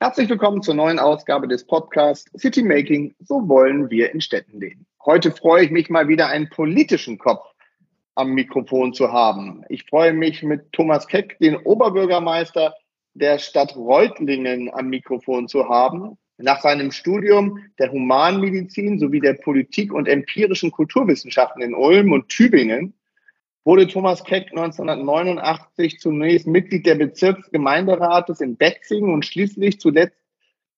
Herzlich willkommen zur neuen Ausgabe des Podcasts City Making, so wollen wir in Städten leben. Heute freue ich mich mal wieder einen politischen Kopf am Mikrofon zu haben. Ich freue mich mit Thomas Keck, den Oberbürgermeister der Stadt Reutlingen am Mikrofon zu haben. Nach seinem Studium der Humanmedizin sowie der Politik und empirischen Kulturwissenschaften in Ulm und Tübingen wurde Thomas Keck 1989 zunächst Mitglied der Bezirksgemeinderates in Betzingen und schließlich zuletzt,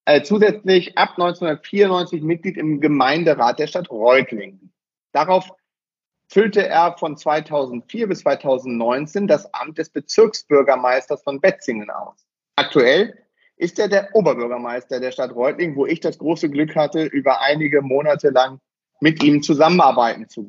äh, zusätzlich ab 1994 Mitglied im Gemeinderat der Stadt Reutlingen. Darauf füllte er von 2004 bis 2019 das Amt des Bezirksbürgermeisters von Betzingen aus. Aktuell ist er der Oberbürgermeister der Stadt Reutlingen, wo ich das große Glück hatte, über einige Monate lang mit ihm zusammenarbeiten zu,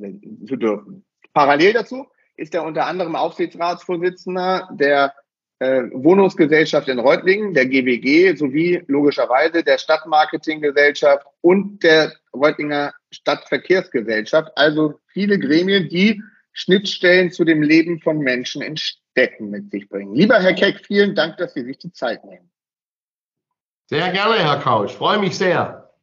zu dürfen. Parallel dazu ist er unter anderem Aufsichtsratsvorsitzender der äh, Wohnungsgesellschaft in Reutlingen, der GWG, sowie logischerweise der Stadtmarketinggesellschaft und der Reutlinger Stadtverkehrsgesellschaft. Also viele Gremien, die Schnittstellen zu dem Leben von Menschen in Städten mit sich bringen. Lieber Herr Keck, vielen Dank, dass Sie sich die Zeit nehmen. Sehr gerne, Herr Kausch. Freue mich sehr.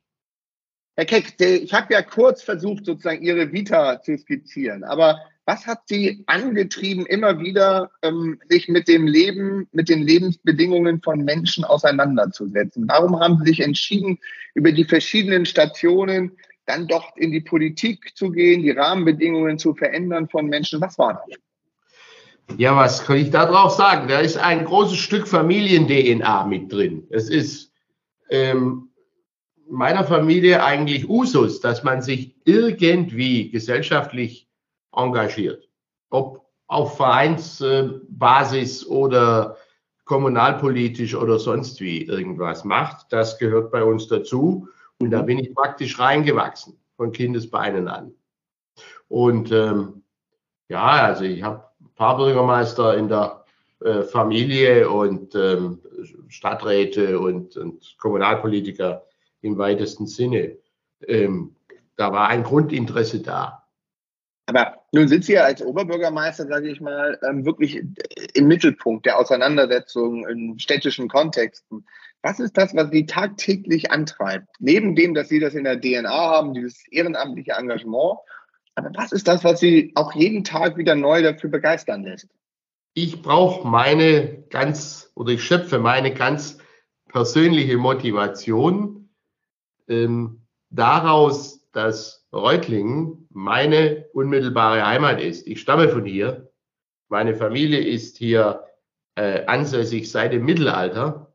Herr Keck, ich habe ja kurz versucht, sozusagen Ihre Vita zu skizzieren, aber was hat Sie angetrieben, immer wieder ähm, sich mit dem Leben, mit den Lebensbedingungen von Menschen auseinanderzusetzen? Warum haben Sie sich entschieden, über die verschiedenen Stationen dann doch in die Politik zu gehen, die Rahmenbedingungen zu verändern von Menschen? Was war das? Ja, was kann ich da drauf sagen? Da ist ein großes Stück Familien-DNA mit drin. Es ist ähm, meiner Familie eigentlich Usus, dass man sich irgendwie gesellschaftlich engagiert. Ob auf Vereinsbasis oder kommunalpolitisch oder sonst wie irgendwas macht, das gehört bei uns dazu. Und da bin ich praktisch reingewachsen, von Kindesbeinen an. Und ähm, ja, also ich habe Pfarrbürgermeister in der äh, Familie und ähm, Stadträte und, und, Kommunalpolitiker im weitesten Sinne. Ähm, da war ein Grundinteresse da. Aber nun sind Sie ja als Oberbürgermeister, sage ich mal, ähm, wirklich im Mittelpunkt der Auseinandersetzung in städtischen Kontexten. Was ist das, was Sie tagtäglich antreibt? Neben dem, dass Sie das in der DNA haben, dieses ehrenamtliche Engagement aber was ist das, was Sie auch jeden Tag wieder neu dafür begeistern lässt? Ich brauche meine ganz oder ich schöpfe meine ganz persönliche Motivation ähm, daraus, dass Reutlingen meine unmittelbare Heimat ist. Ich stamme von hier. Meine Familie ist hier äh, ansässig seit dem Mittelalter.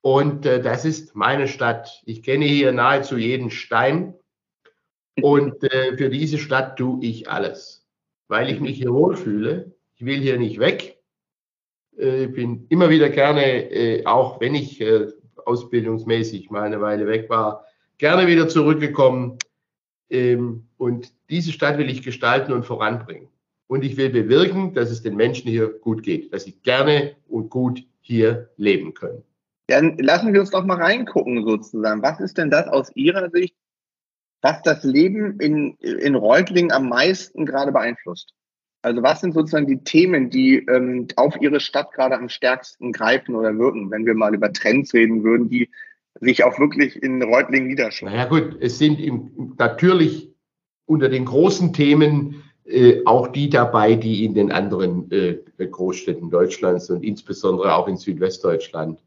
Und äh, das ist meine Stadt. Ich kenne hier nahezu jeden Stein. Und äh, für diese Stadt tue ich alles, weil ich mich hier wohlfühle. Ich will hier nicht weg. Äh, ich bin immer wieder gerne, äh, auch wenn ich äh, ausbildungsmäßig mal eine Weile weg war, gerne wieder zurückgekommen. Ähm, und diese Stadt will ich gestalten und voranbringen. Und ich will bewirken, dass es den Menschen hier gut geht, dass sie gerne und gut hier leben können. Dann lassen wir uns doch mal reingucken sozusagen. Was ist denn das aus Ihrer Sicht, was das Leben in, in Reutlingen am meisten gerade beeinflusst? Also was sind sozusagen die Themen, die ähm, auf Ihre Stadt gerade am stärksten greifen oder wirken, wenn wir mal über Trends reden würden, die sich auch wirklich in Reutlingen niederschlagen? Naja gut, es sind im, natürlich unter den großen Themen äh, auch die dabei, die in den anderen äh, Großstädten Deutschlands und insbesondere auch in Südwestdeutschland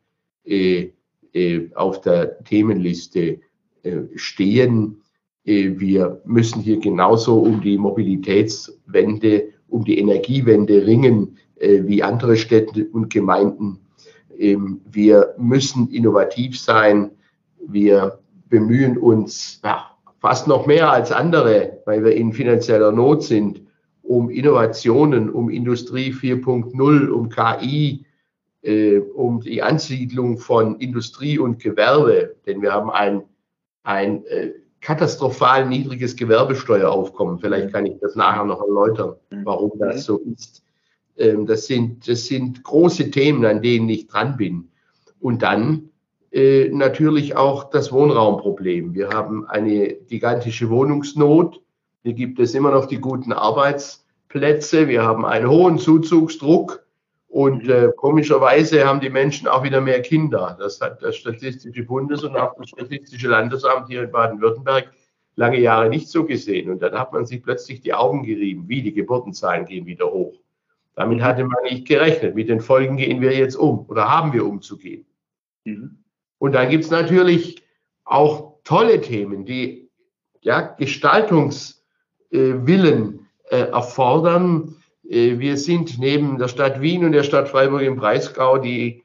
äh, äh auf der Themenliste äh, stehen. Äh, wir müssen hier genauso um die Mobilitätswende, um die Energiewende ringen wie andere Städte und Gemeinden. Ähm, wir müssen innovativ sein. Wir bemühen uns ja, fast noch mehr als andere, weil wir in finanzieller Not sind, um Innovationen, um Industrie 4.0, um KI, äh, um die Ansiedlung von Industrie und Gewerbe, denn wir haben ein, ein äh, katastrophal niedriges Gewerbesteueraufkommen. Vielleicht kann ich das nachher noch erläutern, warum das so ist. Ähm, das, sind, das sind große Themen, an denen ich dran bin. Und dann äh, natürlich auch das Wohnraumproblem. Wir haben eine gigantische Wohnungsnot. Hier gibt es immer noch die guten Arbeitsplätze. Wir haben einen hohen Zuzugsdruck. Und äh, komischerweise haben die Menschen auch wieder mehr Kinder. Das hat das Statistische Bundes- und auch das Statistische Landesamt hier in Baden-Württemberg lange Jahre nicht so gesehen. Und dann hat man sich plötzlich die Augen gerieben, wie die Geburtenzahlen gehen wieder hoch. Damit hatte man nicht gerechnet. Mit den Folgen gehen wir jetzt um oder haben wir umzugehen. Mhm. Und dann gibt es natürlich auch tolle Themen, die ja, Gestaltungswillen äh, erfordern äh, wir sind neben der Stadt Wien und der Stadt Freiburg im Breisgau die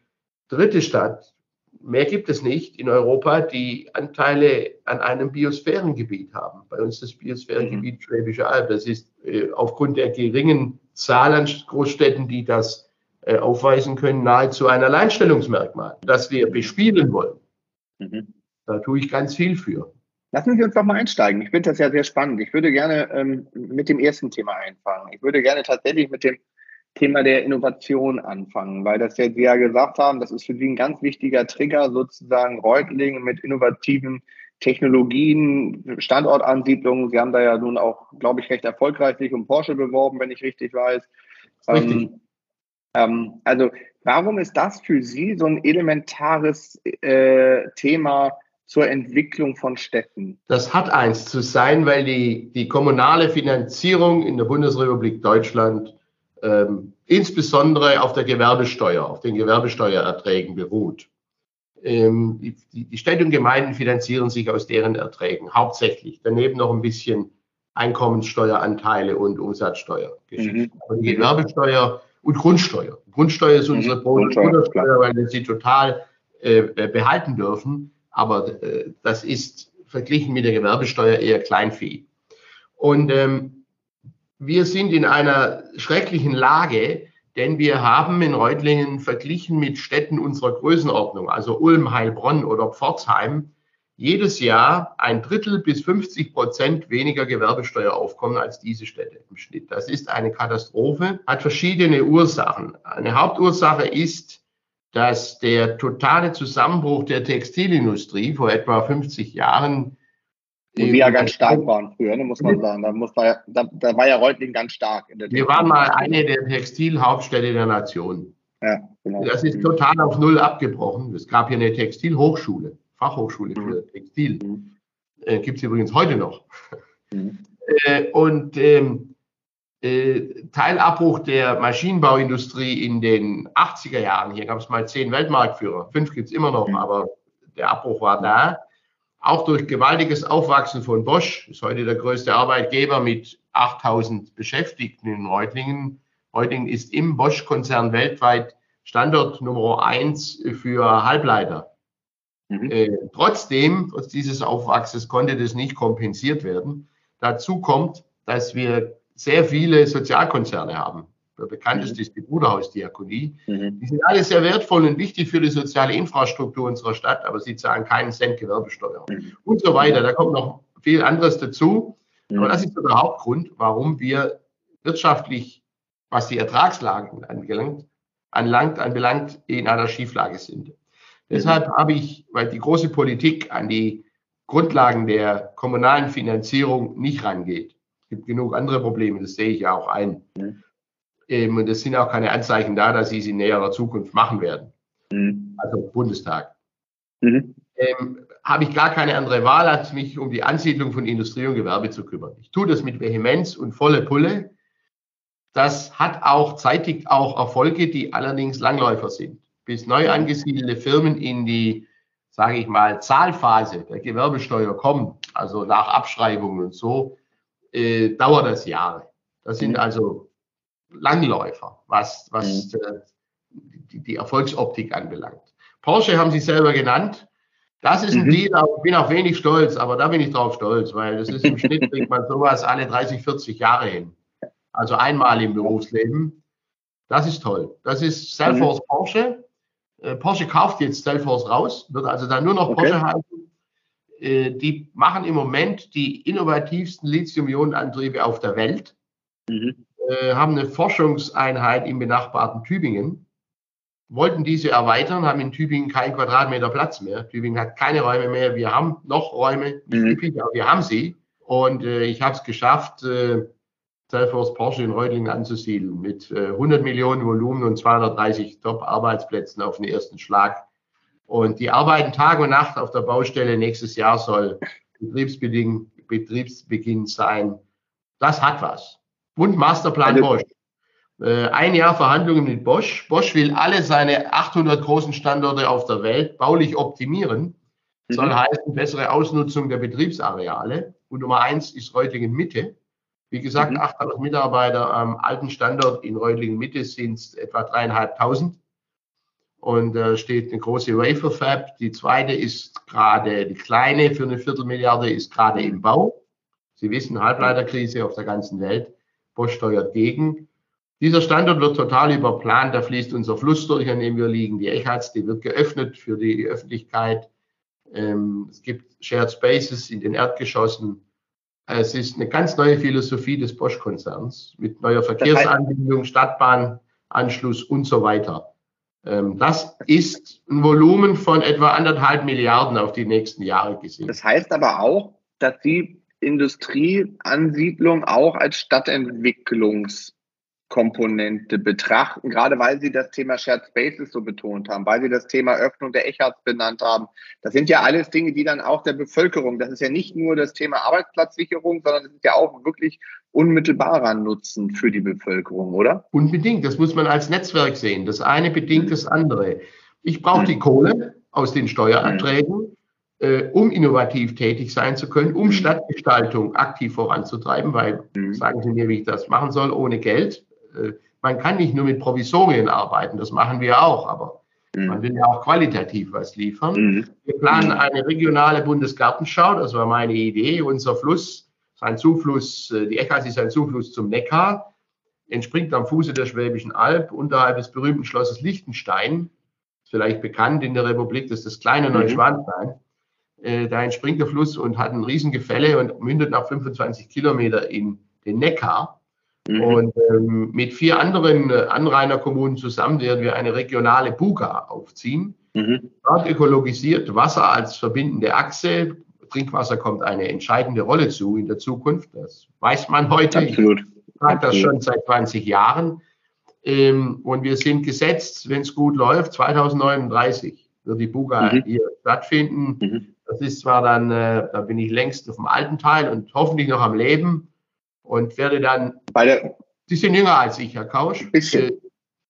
dritte Stadt, mehr gibt es nicht in Europa, die Anteile an einem Biosphärengebiet haben. Bei uns das Biosphärengebiet mhm. Schwäbische Alb. Das ist äh, aufgrund der geringen Zahl an Großstädten, die das äh, aufweisen können, nahezu ein Alleinstellungsmerkmal, das wir bespielen wollen. Mhm. Da tue ich ganz viel für. Lassen Sie uns doch mal einsteigen. Ich finde das ja sehr spannend. Ich würde gerne ähm, mit dem ersten Thema einfangen. Ich würde gerne tatsächlich mit dem Thema der Innovation anfangen, weil das ja Sie ja gesagt haben, das ist für Sie ein ganz wichtiger Trigger, sozusagen Reutling mit innovativen Technologien, Standortansiedlungen. Sie haben da ja nun auch, glaube ich, recht erfolgreich sich um Porsche beworben, wenn ich richtig weiß. Richtig. Ähm, ähm, also warum ist das für Sie so ein elementares äh, Thema? zur Entwicklung von Städten? Das hat eins zu sein, weil die, die kommunale Finanzierung in der Bundesrepublik Deutschland ähm, insbesondere auf der Gewerbesteuer, auf den Gewerbesteuererträgen beruht. Ähm, die, die Städte und Gemeinden finanzieren sich aus deren Erträgen hauptsächlich. Daneben noch ein bisschen Einkommenssteueranteile und Umsatzsteuergeschichten. Mhm. Die Gewerbesteuer und Grundsteuer. Grundsteuer ist unsere mhm. Grundsteuer, weil wir sie total äh, behalten dürfen aber äh, das ist verglichen mit der Gewerbesteuer eher Kleinvieh. Und ähm, wir sind in einer schrecklichen Lage, denn wir haben in Reutlingen verglichen mit Städten unserer Größenordnung, also Ulm, Heilbronn oder Pforzheim, jedes Jahr ein Drittel bis 50 Prozent weniger Gewerbesteueraufkommen als diese Städte im Schnitt. Das ist eine Katastrophe, hat verschiedene Ursachen. Eine Hauptursache ist, dass der totale Zusammenbruch der Textilindustrie vor etwa 50 Jahren wo wir ja ganz stark waren früher, ne, muss man sagen. Da, muss da, da war ja Reutling ganz stark. wir waren mal eine der Textilhauptstädte der Nation. Ja, genau. Das ist total auf Null abgebrochen. Es gab hier eine Textilhochschule, Fachhochschule für mhm. Textil. Mhm. Äh, Gibt es übrigens heute noch. Mhm. Äh, und ähm, äh, Teilabbruch der Maschinenbauindustrie in den 80er Jahren. Hier gab es mal zehn Weltmarktführer. Fünf gibt es immer noch, mhm. aber der Abbruch war da. Auch durch gewaltiges Aufwachsen von Bosch, ist heute der größte Arbeitgeber mit 8000 Beschäftigten in Reutlingen. Reutlingen ist im Bosch-Konzern weltweit Standort Nummer eins für Halbleiter. Mhm. Äh, trotzdem, trotz dieses Aufwachses konnte das nicht kompensiert werden. Dazu kommt, dass wir sehr viele Sozialkonzerne haben. Der bekannteste mhm. ist die Bruderhausdiakonie. Mhm. Die sind alle sehr wertvoll und wichtig für die soziale Infrastruktur unserer Stadt, aber sie zahlen keinen Cent Gewerbesteuer mhm. und so weiter. Da kommt noch viel anderes dazu. Mhm. Aber das ist so der Hauptgrund, warum wir wirtschaftlich, was die Ertragslagen angelangt, anlangt, anbelangt, in einer Schieflage sind. Mhm. Deshalb habe ich, weil die große Politik an die Grundlagen der kommunalen Finanzierung nicht rangeht, gibt genug andere Probleme, das sehe ich ja auch ein. Ähm, und es sind auch keine Anzeichen da, dass sie es in näherer Zukunft machen werden. Mhm. Also Bundestag. Mhm. Ähm, habe ich gar keine andere Wahl, als mich um die Ansiedlung von Industrie und Gewerbe zu kümmern. Ich tue das mit Vehemenz und volle Pulle. Das hat auch zeitig auch Erfolge, die allerdings Langläufer sind. Bis neu angesiedelte Firmen in die, sage ich mal, Zahlphase der Gewerbesteuer kommen, also nach Abschreibungen und so, äh, dauert das Jahre. Das sind mhm. also Langläufer, was, was mhm. äh, die, die, Erfolgsoptik anbelangt. Porsche haben Sie selber genannt. Das ist ein mhm. Deal, ich bin auch wenig stolz, aber da bin ich drauf stolz, weil das ist im Schnitt, bringt man sowas alle 30, 40 Jahre hin. Also einmal im Berufsleben. Das ist toll. Das ist Salesforce mhm. Porsche. Äh, Porsche kauft jetzt Cellforce raus, wird also dann nur noch okay. Porsche halten. Äh, die machen im Moment die innovativsten Lithium-Ionen-Antriebe auf der Welt, mhm. Äh, haben eine Forschungseinheit im benachbarten Tübingen, wollten diese erweitern, haben in Tübingen keinen Quadratmeter Platz mehr. Tübingen hat keine Räume mehr. Wir haben noch Räume, nicht mhm. üppig, aber wir haben sie. Und äh, ich habe es geschafft, äh, Salesforce Porsche in Reutlingen anzusiedeln mit äh, 100 Millionen Volumen und 230 Top-Arbeitsplätzen auf den ersten Schlag. Und die arbeiten Tag und Nacht auf der Baustelle. Nächstes Jahr soll Betriebsbeginn, Betriebsbeginn sein. Das hat was. Und Masterplan also, Bosch. Äh, ein Jahr Verhandlungen mit Bosch. Bosch will alle seine 800 großen Standorte auf der Welt baulich optimieren. Soll mhm. heißen, bessere Ausnutzung der Betriebsareale. Und Nummer eins ist Reutlingen Mitte. Wie gesagt, mhm. 800 Mitarbeiter am alten Standort in Reutlingen Mitte sind etwa dreieinhalbtausend. Und da äh, steht eine große Wafer Fab. Die zweite ist gerade, die kleine für eine Viertelmilliarde ist gerade im Bau. Sie wissen, Halbleiterkrise auf der ganzen Welt. Bosch steuert gegen. Dieser Standort wird total überplant. Da fließt unser Fluss durch, an dem wir liegen. Die Echatz, die wird geöffnet für die Öffentlichkeit. Ähm, es gibt Shared Spaces in den Erdgeschossen. Es ist eine ganz neue Philosophie des Bosch-Konzerns mit neuer Verkehrsanbindung, Stadtbahnanschluss und so weiter. Ähm, das ist ein Volumen von etwa anderthalb Milliarden auf die nächsten Jahre gesehen. Das heißt aber auch, dass die Industrieansiedlung auch als Stadtentwicklungs Komponente betrachten, gerade weil Sie das Thema Shared Spaces so betont haben, weil Sie das Thema Öffnung der Echarts benannt haben. Das sind ja alles Dinge, die dann auch der Bevölkerung, das ist ja nicht nur das Thema Arbeitsplatzsicherung, sondern es ist ja auch wirklich unmittelbarer Nutzen für die Bevölkerung, oder? Unbedingt, das muss man als Netzwerk sehen. Das eine bedingt das andere. Ich brauche die Kohle aus den Steueranträgen, äh, um innovativ tätig sein zu können, um Stadtgestaltung aktiv voranzutreiben, weil, mhm. sagen Sie mir, wie ich das machen soll, ohne Geld äh, man kann nicht nur mit Provisorien arbeiten, das machen wir auch, aber mhm. man will ja auch qualitativ was liefern. Mhm. Wir planen mhm. eine regionale Bundesgartenschau, das war meine Idee. Unser Fluss, sein Zufluss, äh, die Echas ist ein Zufluss zum Neckar, entspringt am Fuße der Schwäbischen Alb, unterhalb des berühmten Schlosses Liechtenstein, vielleicht bekannt in der Republik, das ist das kleine mhm. Neuschwanstein. Äh, da entspringt der Fluss und hat ein Riesengefälle und mündet nach 25 Kilometer in den Neckar. Mhm. Und ähm, mit vier anderen äh, Anrainerkommunen zusammen werden wir eine regionale Buga aufziehen. Mhm. Dort ökologisiert Wasser als verbindende Achse. Trinkwasser kommt eine entscheidende Rolle zu in der Zukunft. Das weiß man heute. Absolut. Ich sage das schon seit 20 Jahren. Ähm, und wir sind gesetzt, wenn es gut läuft, 2039 wird die Buga mhm. hier stattfinden. Mhm. Das ist zwar dann, äh, da bin ich längst auf dem alten Teil und hoffentlich noch am Leben und werde dann. Bei der, Sie sind jünger als ich, Herr Kausch. Ein bisschen, äh,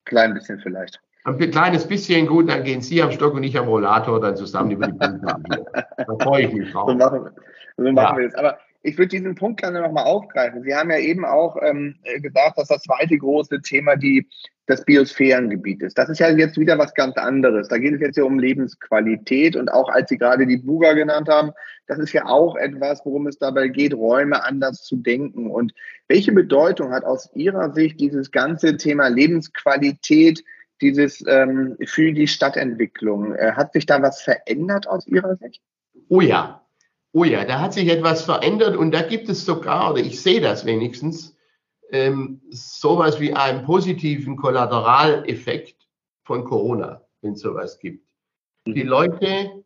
klein bisschen vielleicht. Ein kleines bisschen gut, dann gehen Sie am Stock und ich am Rollator dann zusammen über die Bühne. da freue ich mich drauf. So machen, wir, so machen ja. wir das. Aber ich würde diesen Punkt gerne nochmal aufgreifen. Sie haben ja eben auch ähm, gesagt, dass das zweite große Thema die, das Biosphärengebiet ist. Das ist ja jetzt wieder was ganz anderes. Da geht es jetzt ja um Lebensqualität und auch als Sie gerade die Buga genannt haben, das ist ja auch etwas, worum es dabei geht, Räume anders zu denken. Und welche Bedeutung hat aus Ihrer Sicht dieses ganze Thema Lebensqualität dieses ähm, für die Stadtentwicklung? Äh, hat sich da was verändert aus Ihrer Sicht? Oh ja, oh ja, da hat sich etwas verändert und da gibt es sogar, oder ich sehe das wenigstens, ähm, sowas wie einen positiven Kollateraleffekt von Corona, wenn es sowas gibt. Die mhm. Leute,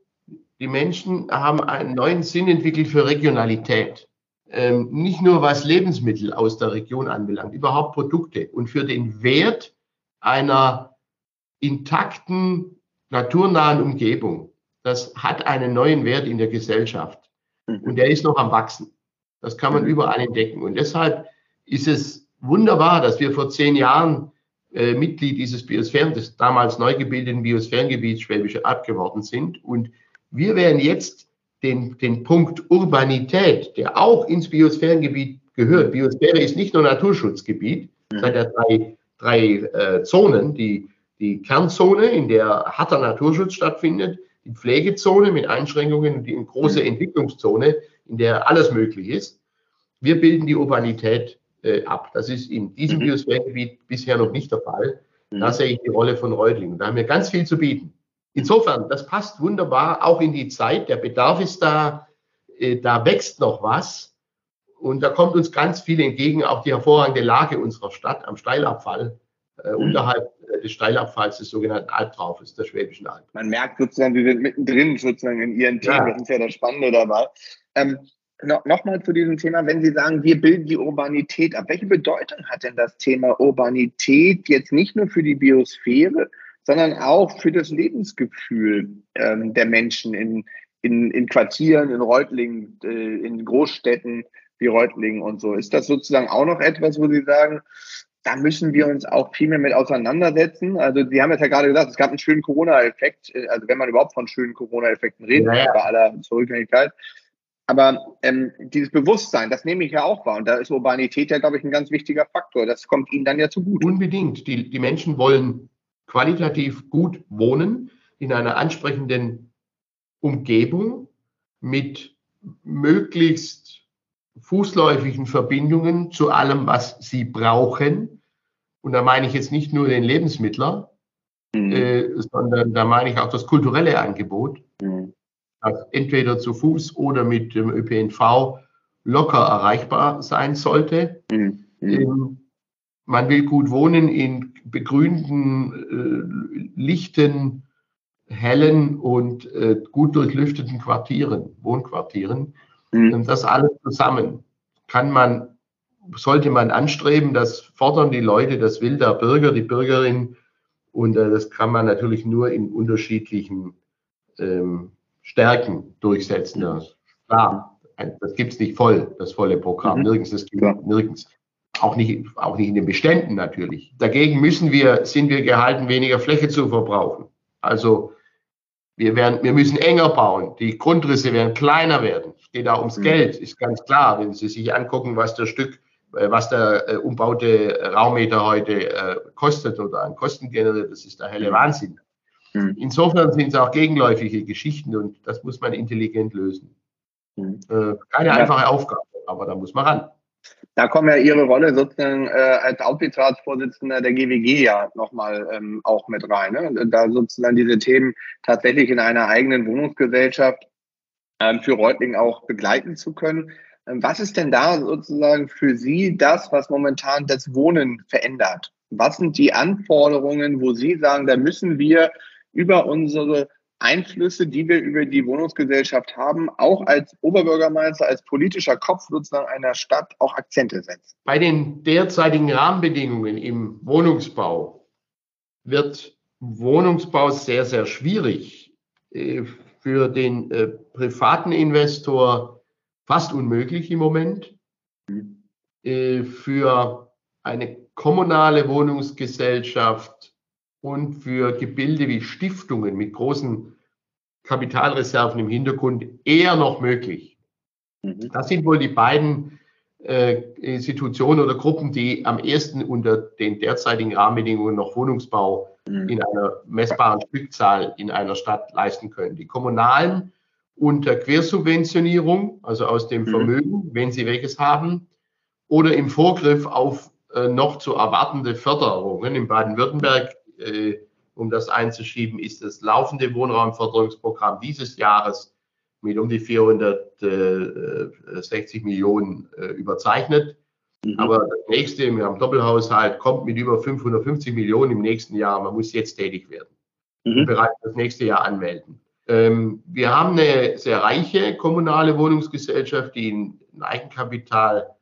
die Menschen haben einen neuen Sinn entwickelt für Regionalität. Ähm, nicht nur was Lebensmittel aus der Region anbelangt, überhaupt Produkte und für den Wert einer intakten, naturnahen Umgebung. Das hat einen neuen Wert in der Gesellschaft. Mhm. Und der ist noch am Wachsen. Das kann man mhm. überall entdecken. Und deshalb ist es wunderbar, dass wir vor zehn Jahren äh, Mitglied dieses Biosphären, des damals neu gebildeten Biosphärengebiets Schwäbische Alb geworden sind. Und wir werden jetzt den, den Punkt Urbanität, der auch ins Biosphärengebiet gehört. Biosphäre ist nicht nur Naturschutzgebiet, es hat ja drei, drei äh, Zonen. Die, die Kernzone, in der harter Naturschutz stattfindet, die Pflegezone mit Einschränkungen und die große mhm. Entwicklungszone, in der alles möglich ist. Wir bilden die Urbanität äh, ab. Das ist in diesem mhm. Biosphärengebiet bisher noch nicht der Fall. Mhm. Da sehe ich die Rolle von Reutlingen. Da haben wir ganz viel zu bieten. Insofern, das passt wunderbar auch in die Zeit. Der Bedarf ist da, äh, da wächst noch was. Und da kommt uns ganz viel entgegen, auch die hervorragende Lage unserer Stadt am Steilabfall, äh, mhm. unterhalb äh, des Steilabfalls des sogenannten Albtraufes der Schwäbischen Alb. Man merkt sozusagen, Sie sind mittendrin sozusagen in Ihren Themen. Ja. Das ist ja das Spannende dabei. Ähm, no, Nochmal zu diesem Thema, wenn Sie sagen, wir bilden die Urbanität ab. Welche Bedeutung hat denn das Thema Urbanität jetzt nicht nur für die Biosphäre, sondern auch für das Lebensgefühl ähm, der Menschen in, in, in Quartieren, in Reutlingen, äh, in Großstädten wie Reutlingen und so? Ist das sozusagen auch noch etwas, wo Sie sagen, da müssen wir uns auch viel mehr mit auseinandersetzen. Also Sie haben jetzt ja gerade gesagt, es gab einen schönen Corona-Effekt, äh, also wenn man überhaupt von schönen Corona-Effekten redet, ja, ja. bei aller Zurückgängigkeit. Aber ähm, dieses Bewusstsein, das nehme ich ja auch wahr. Und da ist Urbanität ja, glaube ich, ein ganz wichtiger Faktor. Das kommt Ihnen dann ja zugute. Unbedingt. Die, die Menschen wollen qualitativ gut wohnen in einer ansprechenden Umgebung mit möglichst fußläufigen Verbindungen zu allem, was sie brauchen. Und da meine ich jetzt nicht nur den Lebensmittler, mhm. äh, sondern da meine ich auch das kulturelle Angebot. Mhm entweder zu Fuß oder mit dem ÖPNV locker erreichbar sein sollte. Mhm. Ähm, man will gut wohnen in begrünten, äh, lichten, hellen und äh, gut durchlüfteten Quartieren, Wohnquartieren. Mhm. Und das alles zusammen kann man, sollte man anstreben, das fordern die Leute, das will der Bürger, die Bürgerin. Und äh, das kann man natürlich nur in unterschiedlichen ähm, Stärken durchsetzen. Ja. Klar, das gibt es nicht voll, das volle Programm. Mhm. Nirgends, das gibt ja. nirgends. Auch nicht, auch nicht in den Beständen natürlich. Dagegen müssen wir, sind wir gehalten, weniger Fläche zu verbrauchen. Also wir, werden, wir müssen enger bauen. Die Grundrisse werden kleiner werden. Es geht auch ums mhm. Geld, ist ganz klar. Wenn Sie sich angucken, was der Stück, was der äh, umbaute Raummeter heute äh, kostet oder an Kosten generiert, das ist der helle mhm. Wahnsinn. Mhm. Insofern sind es auch gegenläufige Geschichten und das muss man intelligent lösen. Mhm. Äh, keine ja. einfache Aufgabe, aber da muss man ran. Da kommt ja Ihre Rolle sozusagen äh, als Aufsichtsratsvorsitzender der GWG ja nochmal ähm, auch mit rein. Ne? Da sozusagen diese Themen tatsächlich in einer eigenen Wohnungsgesellschaft ähm, für Reutling auch begleiten zu können. Ähm, was ist denn da sozusagen für Sie das, was momentan das Wohnen verändert? Was sind die Anforderungen, wo Sie sagen, da müssen wir über unsere Einflüsse, die wir über die Wohnungsgesellschaft haben, auch als Oberbürgermeister, als politischer Kopf sozusagen einer Stadt auch Akzente setzen. Bei den derzeitigen Rahmenbedingungen im Wohnungsbau wird Wohnungsbau sehr, sehr schwierig. Äh, für den äh, privaten Investor fast unmöglich im Moment. Äh, für eine kommunale Wohnungsgesellschaft und für Gebilde wie Stiftungen mit großen Kapitalreserven im Hintergrund eher noch möglich. Mhm. Das sind wohl die beiden äh, Institutionen oder Gruppen, die am ersten unter den derzeitigen Rahmenbedingungen noch Wohnungsbau mhm. in einer messbaren Stückzahl in einer Stadt leisten können. Die kommunalen unter Quersubventionierung, also aus dem mhm. Vermögen, wenn sie welches haben, oder im Vorgriff auf äh, noch zu erwartende Förderungen. In Baden-Württemberg äh, um das einzuschieben, ist das laufende Wohnraumförderungsprogramm dieses Jahres mit um die 460 Millionen äh, überzeichnet. Mhm. Aber das nächste, wir haben Doppelhaushalt, kommt mit über 550 Millionen im nächsten Jahr. Man muss jetzt tätig werden mhm. und bereits das nächste Jahr anmelden. Ähm, wir haben eine sehr reiche kommunale Wohnungsgesellschaft, die ein Eigenkapital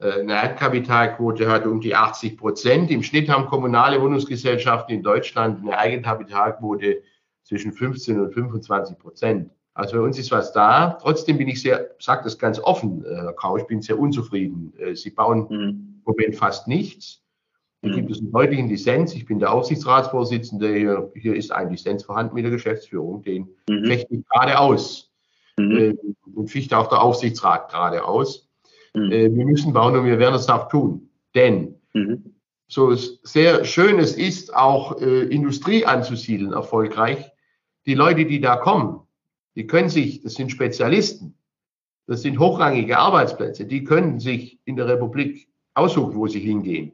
äh, eine Eigenkapitalquote hat um die 80 Prozent. Im Schnitt haben kommunale Wohnungsgesellschaften in Deutschland eine Eigenkapitalquote zwischen 15 und 25 Prozent. Also bei uns ist was da. Trotzdem bin ich sehr, sage das ganz offen, äh, Herr Kau, ich bin sehr unzufrieden. Äh, Sie bauen mhm. im Moment fast nichts. Hier gibt es einen deutlichen Dissens. Ich bin der Aufsichtsratsvorsitzende. Hier, hier ist ein Dissens vorhanden mit der Geschäftsführung. Den mhm. fechte ich gerade aus. Mhm. Und fichte auch der Aufsichtsrat gerade aus. Mhm. Äh, wir müssen bauen und wir werden es auch tun. Denn mhm. so sehr schön es ist, auch äh, Industrie anzusiedeln erfolgreich, die Leute, die da kommen, die können sich, das sind Spezialisten, das sind hochrangige Arbeitsplätze, die können sich in der Republik aussuchen, wo sie hingehen,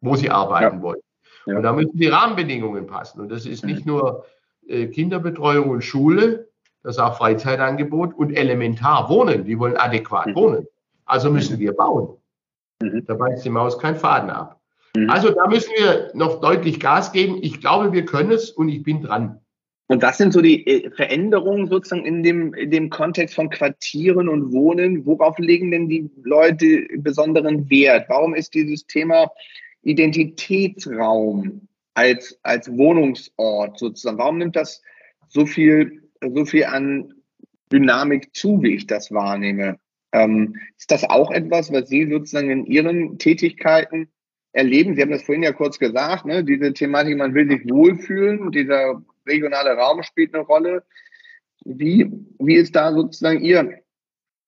wo sie arbeiten ja. wollen. Ja. Und da müssen die Rahmenbedingungen passen. Und das ist nicht mhm. nur äh, Kinderbetreuung und Schule, das ist auch Freizeitangebot und elementar Wohnen. Die wollen adäquat mhm. wohnen. Also müssen wir bauen. Mhm. Da beißt die Maus keinen Faden ab. Mhm. Also da müssen wir noch deutlich Gas geben. Ich glaube, wir können es und ich bin dran. Und was sind so die äh, Veränderungen sozusagen in dem, in dem Kontext von Quartieren und Wohnen? Worauf legen denn die Leute besonderen Wert? Warum ist dieses Thema Identitätsraum als, als Wohnungsort sozusagen, warum nimmt das so viel, so viel an Dynamik zu, wie ich das wahrnehme? Ähm, ist das auch etwas, was Sie sozusagen in Ihren Tätigkeiten erleben? Sie haben das vorhin ja kurz gesagt, ne? diese Thematik, man will sich wohlfühlen, dieser regionale Raum spielt eine Rolle. Wie, wie ist da sozusagen Ihr,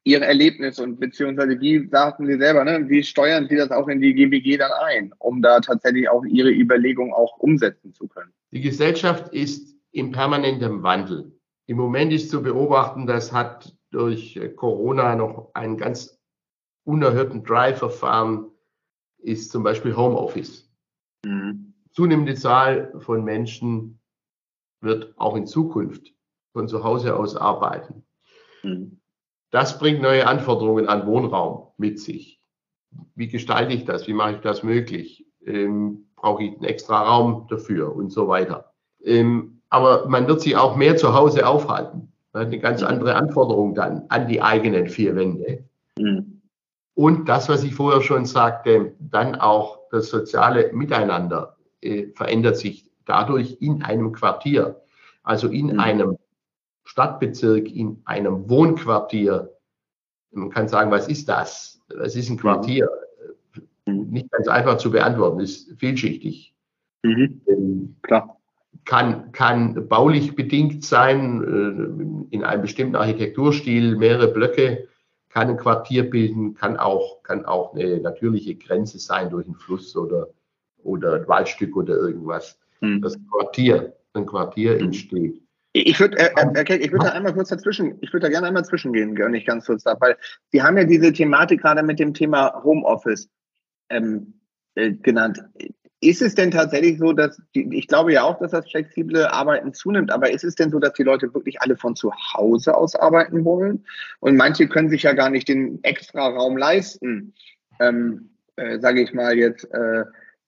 Ihr Erlebnis und beziehungsweise wie sagten Sie selber, ne, wie steuern Sie das auch in die GBG dann ein, um da tatsächlich auch Ihre Überlegung auch umsetzen zu können? Die Gesellschaft ist im permanenten Wandel. Im Moment ist zu beobachten, das hat durch Corona noch einen ganz unerhörten Drive erfahren, ist zum Beispiel Homeoffice. Mhm. Zunehmende Zahl von Menschen wird auch in Zukunft von zu Hause aus arbeiten. Mhm. Das bringt neue Anforderungen an Wohnraum mit sich. Wie gestalte ich das? Wie mache ich das möglich? Ähm, brauche ich einen extra Raum dafür und so weiter. Ähm, aber man wird sich auch mehr zu Hause aufhalten. Man hat eine ganz andere Anforderung dann an die eigenen vier Wände. Mhm. Und das, was ich vorher schon sagte, dann auch das soziale Miteinander äh, verändert sich dadurch in einem Quartier, also in mhm. einem Stadtbezirk, in einem Wohnquartier. Man kann sagen, was ist das? Was ist ein Quartier? Mhm. Nicht ganz einfach zu beantworten, ist vielschichtig. Mhm. Ähm, Klar. Kann, kann baulich bedingt sein, äh, in einem bestimmten Architekturstil, mehrere Blöcke, kann ein Quartier bilden, kann auch, kann auch eine natürliche Grenze sein durch einen Fluss oder, oder ein Waldstück oder irgendwas. Mhm. Das Quartier, ein Quartier mhm. entsteht. Ich würde, äh, äh, ich würde da einmal kurz dazwischen, ich würde da gerne einmal zwischengehen, gar nicht ganz kurz da, weil Sie haben ja diese Thematik gerade mit dem Thema Homeoffice ähm, äh, genannt. Ist es denn tatsächlich so, dass die, ich glaube ja auch, dass das flexible Arbeiten zunimmt, aber ist es denn so, dass die Leute wirklich alle von zu Hause aus arbeiten wollen? Und manche können sich ja gar nicht den extra Raum leisten, ähm, äh, sage ich mal jetzt. Äh,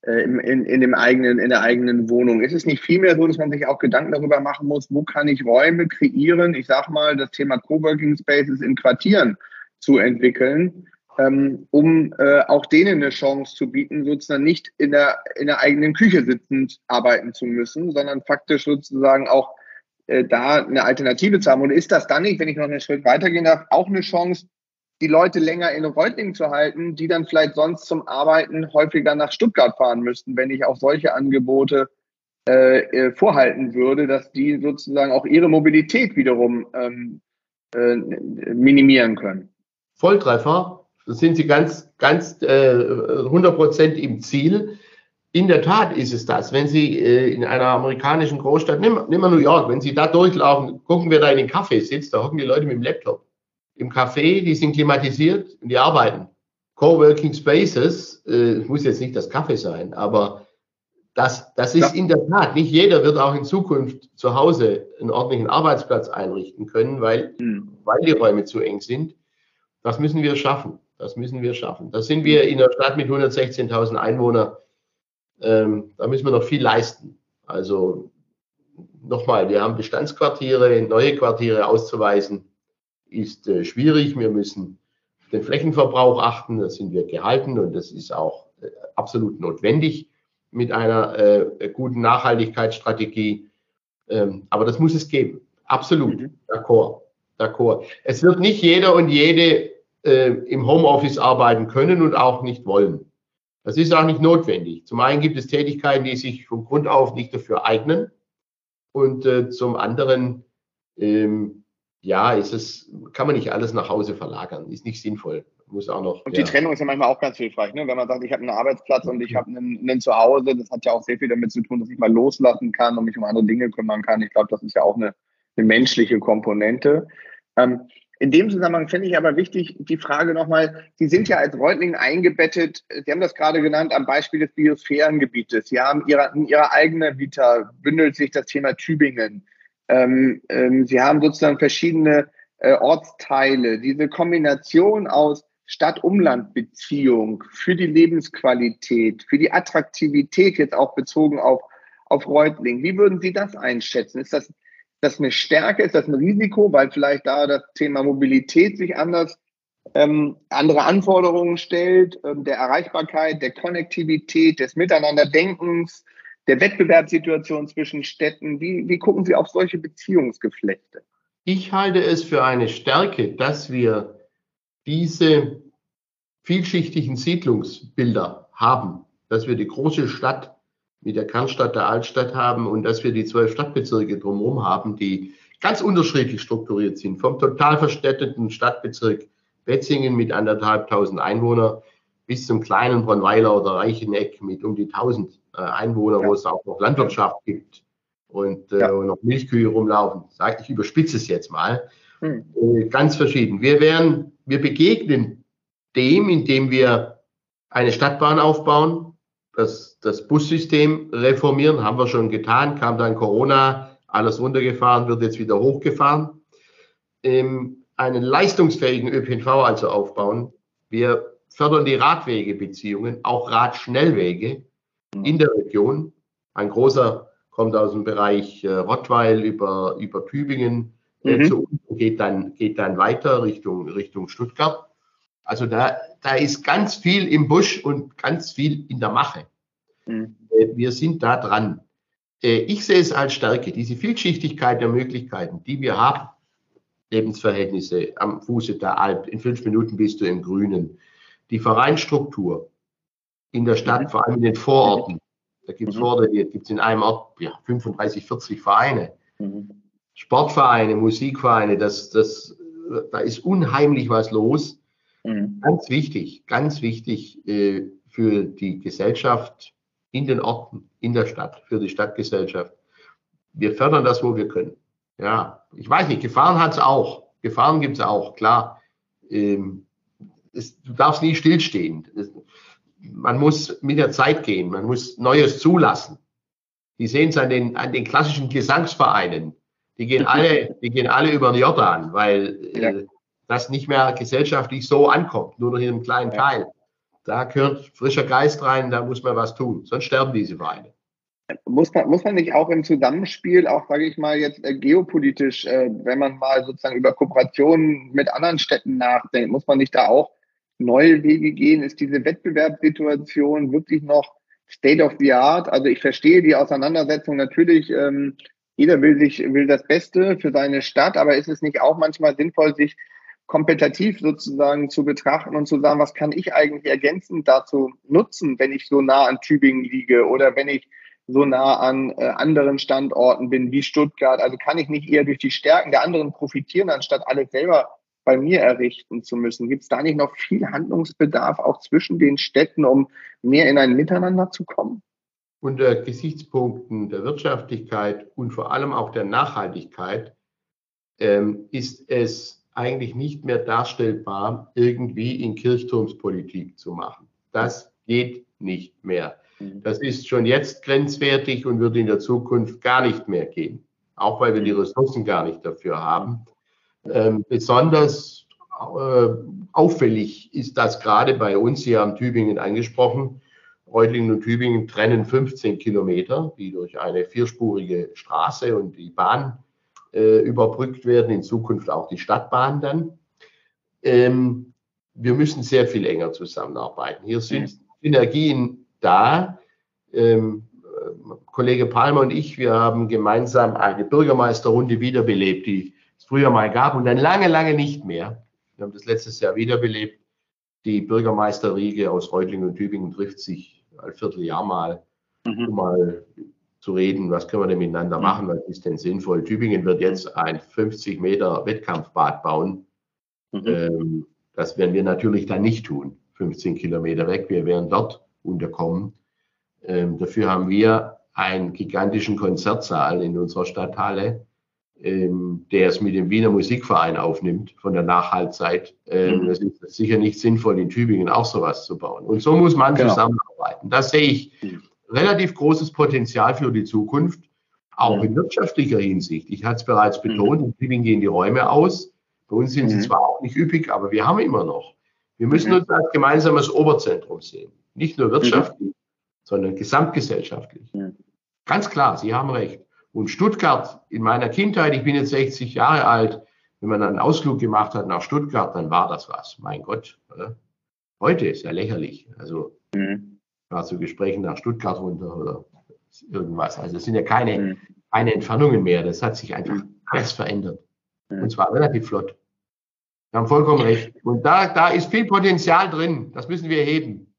äh, in, in, dem eigenen, in der eigenen Wohnung. Ist es nicht vielmehr so, dass man sich auch Gedanken darüber machen muss, wo kann ich Räume kreieren? Ich sag mal, das Thema Coworking Spaces in Quartieren zu entwickeln, ähm, um äh, auch denen eine Chance zu bieten, sozusagen nicht in der, in der eigenen Küche sitzend arbeiten zu müssen, sondern faktisch sozusagen auch äh, da eine Alternative zu haben. Und ist das dann nicht, wenn ich noch einen Schritt weitergehen darf, auch eine Chance, die Leute länger in Reutlingen zu halten, die dann vielleicht sonst zum Arbeiten häufiger nach Stuttgart fahren müssten, wenn ich auch solche Angebote äh, äh, vorhalten würde, dass die sozusagen auch ihre Mobilität wiederum ähm, äh, minimieren können. Volltreffer, sind Sie ganz, ganz äh, 100 Prozent im Ziel. In der Tat ist es das. Wenn Sie äh, in einer amerikanischen Großstadt, nimm, nimm mal New York, wenn Sie da durchlaufen, gucken wir da in den Kaffee sitzt, da hocken die Leute mit dem Laptop im Café, die sind klimatisiert und die arbeiten. Coworking Spaces, äh, muss jetzt nicht das Kaffee sein, aber das, das ist ja. in der Tat, nicht jeder wird auch in Zukunft zu Hause einen ordentlichen Arbeitsplatz einrichten können, weil, mhm. weil die Räume zu eng sind. Das müssen wir schaffen. Das müssen wir schaffen. Da sind wir in einer Stadt mit 116.000 Einwohnern. Ähm, da müssen wir noch viel leisten. Also nochmal, wir haben Bestandsquartiere, neue Quartiere auszuweisen ist äh, schwierig. Wir müssen den Flächenverbrauch achten. Da sind wir gehalten und das ist auch äh, absolut notwendig mit einer äh, guten Nachhaltigkeitsstrategie. Ähm, aber das muss es geben. Absolut. Mhm. D'accord. D'accord. Es wird nicht jeder und jede äh, im Homeoffice arbeiten können und auch nicht wollen. Das ist auch nicht notwendig. Zum einen gibt es Tätigkeiten, die sich von Grund auf nicht dafür eignen. Und äh, zum anderen ähm, ja, ist es, kann man nicht alles nach Hause verlagern, ist nicht sinnvoll. Muss auch noch. Und die Trennung ist ja manchmal auch ganz hilfreich, ne? wenn man sagt, ich habe einen Arbeitsplatz und ich habe einen, einen Zuhause, das hat ja auch sehr viel damit zu tun, dass ich mal loslassen kann und mich um andere Dinge kümmern kann. Ich glaube, das ist ja auch eine, eine menschliche Komponente. Ähm, In dem Zusammenhang finde ich aber wichtig die Frage nochmal, Sie sind ja als Reutling eingebettet, Sie haben das gerade genannt am Beispiel des Biosphärengebietes. Sie haben ihre, in Ihrer eigenen Vita bündelt sich das Thema Tübingen. Ähm, ähm, Sie haben sozusagen verschiedene äh, Ortsteile. Diese Kombination aus Stadt-Umland-Beziehung für die Lebensqualität, für die Attraktivität jetzt auch bezogen auf, auf Reutling. Wie würden Sie das einschätzen? Ist das das eine Stärke? Ist das ein Risiko, weil vielleicht da das Thema Mobilität sich anders, ähm, andere Anforderungen stellt, ähm, der Erreichbarkeit, der Konnektivität, des Miteinanderdenkens, der Wettbewerbssituation zwischen Städten? Wie, wie gucken Sie auf solche Beziehungsgeflechte? Ich halte es für eine Stärke, dass wir diese vielschichtigen Siedlungsbilder haben, dass wir die große Stadt mit der Kernstadt der Altstadt haben und dass wir die zwölf Stadtbezirke drumherum haben, die ganz unterschiedlich strukturiert sind. Vom total verstädteten Stadtbezirk Betzingen mit anderthalbtausend Einwohner bis zum kleinen Bronnweiler oder Reicheneck mit um die tausend Einwohner, ja. wo es auch noch Landwirtschaft gibt und, äh, ja. noch Milchkühe rumlaufen. Sag ich überspitze es jetzt mal. Hm. Äh, ganz verschieden. Wir werden, wir begegnen dem, indem wir eine Stadtbahn aufbauen, das, das Bussystem reformieren, haben wir schon getan, kam dann Corona, alles runtergefahren, wird jetzt wieder hochgefahren. Ähm, einen leistungsfähigen ÖPNV also aufbauen. Wir fördern die Radwegebeziehungen, auch Radschnellwege in der Region. Ein großer kommt aus dem Bereich äh, Rottweil über, über Tübingen mhm. zu uns und geht dann, geht dann weiter Richtung, Richtung Stuttgart. Also da, da ist ganz viel im Busch und ganz viel in der Mache. Mhm. Wir sind da dran. Äh, ich sehe es als Stärke, diese Vielschichtigkeit der Möglichkeiten, die wir haben. Lebensverhältnisse am Fuße der Alp, in fünf Minuten bist du im Grünen. Die Vereinsstruktur in der Stadt, mhm. vor allem in den Vororten. Da gibt es mhm. In einem Ort ja, 35, 40 Vereine. Mhm. Sportvereine, Musikvereine, das, das, da ist unheimlich was los. Mhm. Ganz wichtig, ganz wichtig äh, für die Gesellschaft in den Orten, in der Stadt, für die Stadtgesellschaft. Wir fördern das, wo wir können. Ja, ich weiß nicht, Gefahren hat es auch. Gefahren gibt es auch, klar. Ähm, es, du darfst nie stillstehen. Es, man muss mit der Zeit gehen, man muss Neues zulassen. Die sehen es an den, an den klassischen Gesangsvereinen. Die gehen alle, die gehen alle über den Jordan, weil ja. äh, das nicht mehr gesellschaftlich so ankommt, nur noch in einem kleinen ja. Teil. Da gehört frischer Geist rein, da muss man was tun, sonst sterben diese Vereine. Muss man, muss man nicht auch im Zusammenspiel, auch sage ich mal jetzt äh, geopolitisch, äh, wenn man mal sozusagen über Kooperationen mit anderen Städten nachdenkt, muss man nicht da auch neue Wege gehen? Ist diese Wettbewerbssituation wirklich noch State of the Art? Also ich verstehe die Auseinandersetzung natürlich. Ähm, jeder will sich, will das Beste für seine Stadt, aber ist es nicht auch manchmal sinnvoll, sich kompetitiv sozusagen zu betrachten und zu sagen, was kann ich eigentlich ergänzend dazu nutzen, wenn ich so nah an Tübingen liege oder wenn ich so nah an äh, anderen Standorten bin wie Stuttgart. Also kann ich nicht eher durch die Stärken der anderen profitieren, anstatt alles selber bei mir errichten zu müssen? Gibt es da nicht noch viel Handlungsbedarf auch zwischen den Städten, um mehr in ein Miteinander zu kommen? Unter Gesichtspunkten der Wirtschaftlichkeit und vor allem auch der Nachhaltigkeit ähm, ist es eigentlich nicht mehr darstellbar, irgendwie in Kirchturmspolitik zu machen. Das geht nicht mehr. Mhm. Das ist schon jetzt grenzwertig und wird in der Zukunft gar nicht mehr gehen, auch weil wir die mhm. Ressourcen gar nicht dafür haben. Ähm, besonders äh, auffällig ist das gerade bei uns hier am Tübingen angesprochen. Reutlingen und Tübingen trennen 15 Kilometer, die durch eine vierspurige Straße und die Bahn äh, überbrückt werden, in Zukunft auch die Stadtbahn dann. Ähm, wir müssen sehr viel enger zusammenarbeiten. Hier sind Synergien da. Ähm, Kollege Palmer und ich, wir haben gemeinsam eine Bürgermeisterrunde wiederbelebt, die es früher mal gab und dann lange, lange nicht mehr. Wir haben das letztes Jahr wiederbelebt. Die Bürgermeisterriege aus Reutlingen und Tübingen trifft sich ein Vierteljahr mal, mhm. um mal zu reden, was können wir denn miteinander mhm. machen, was ist denn sinnvoll. Tübingen wird jetzt ein 50 Meter Wettkampfbad bauen. Mhm. Ähm, das werden wir natürlich dann nicht tun, 15 Kilometer weg. Wir werden dort unterkommen. Ähm, dafür haben wir einen gigantischen Konzertsaal in unserer Stadthalle. Ähm, der es mit dem Wiener Musikverein aufnimmt von der Nachhaltzeit. Ähm, mhm. Es ist sicher nicht sinnvoll, in Tübingen auch sowas zu bauen. Und so muss man genau. zusammenarbeiten. Da sehe ich mhm. relativ großes Potenzial für die Zukunft, auch mhm. in wirtschaftlicher Hinsicht. Ich hatte es bereits mhm. betont, in Tübingen gehen die Räume aus. Bei uns sind sie mhm. zwar auch nicht üppig, aber wir haben immer noch. Wir müssen uns als gemeinsames Oberzentrum sehen. Nicht nur wirtschaftlich, sondern gesamtgesellschaftlich. Ganz klar, Sie haben recht. Und Stuttgart in meiner Kindheit, ich bin jetzt 60 Jahre alt, wenn man einen Ausflug gemacht hat nach Stuttgart, dann war das was. Mein Gott. Oder? Heute ist ja lächerlich. Also mhm. war zu Gesprächen nach Stuttgart runter oder irgendwas. Also es sind ja keine, mhm. keine Entfernungen mehr. Das hat sich einfach mhm. alles verändert. Mhm. Und zwar relativ flott. Sie haben vollkommen recht. Und da, da ist viel Potenzial drin. Das müssen wir heben.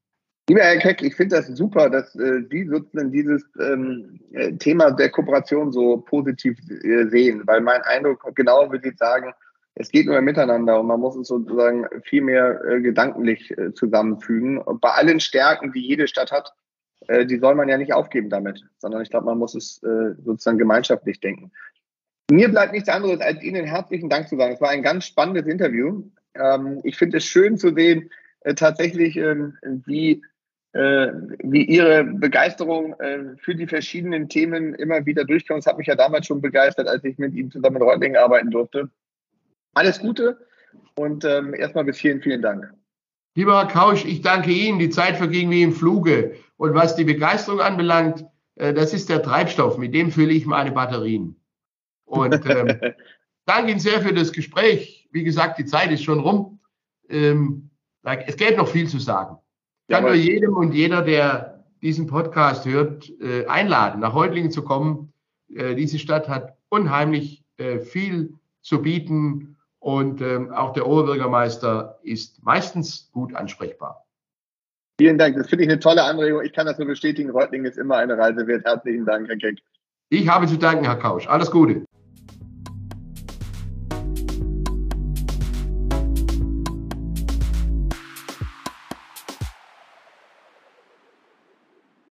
Lieber Herr Keck, ich finde das super, dass äh, Sie sozusagen dieses ähm, äh, Thema der Kooperation so positiv äh, sehen, weil mein Eindruck, genau wie Sie sagen, es geht nur miteinander und man muss es sozusagen viel mehr äh, gedanklich äh, zusammenfügen. Und bei allen Stärken, die jede Stadt hat, äh, die soll man ja nicht aufgeben damit, sondern ich glaube, man muss es sozusagen gemeinschaftlich denken. Mir bleibt nichts anderes, als Ihnen herzlichen Dank zu sagen. Es war ein ganz spannendes Interview. Ähm, ich finde es schön zu sehen, tatsächlich, ähm, wie wie Ihre Begeisterung äh, für die verschiedenen Themen immer wieder durchkommt. Das hat mich ja damals schon begeistert, als ich mit Ihnen zusammen in Reutlingen arbeiten durfte. Alles Gute und ähm, erstmal bis vielen, vielen Dank. Lieber Herr Kausch, ich danke Ihnen. Die Zeit verging wie im Fluge. Und was die Begeisterung anbelangt, äh, das ist der Treibstoff. Mit dem fülle ich meine Batterien. Und ähm, danke Ihnen sehr für das Gespräch. Wie gesagt, die Zeit ist schon rum. Ähm, es gäbe noch viel zu sagen. Ich kann nur jedem und jeder, der diesen Podcast hört, äh, einladen, nach Heutlingen zu kommen. Äh, diese Stadt hat unheimlich äh, viel zu bieten und ähm, auch der Oberbürgermeister ist meistens gut ansprechbar. Vielen Dank, das finde ich eine tolle Anregung. Ich kann das nur bestätigen. Reutlingen ist immer eine Reise wert. Herzlichen Dank, Herr Keck. Ich habe zu danken, Herr Kausch. Alles Gute.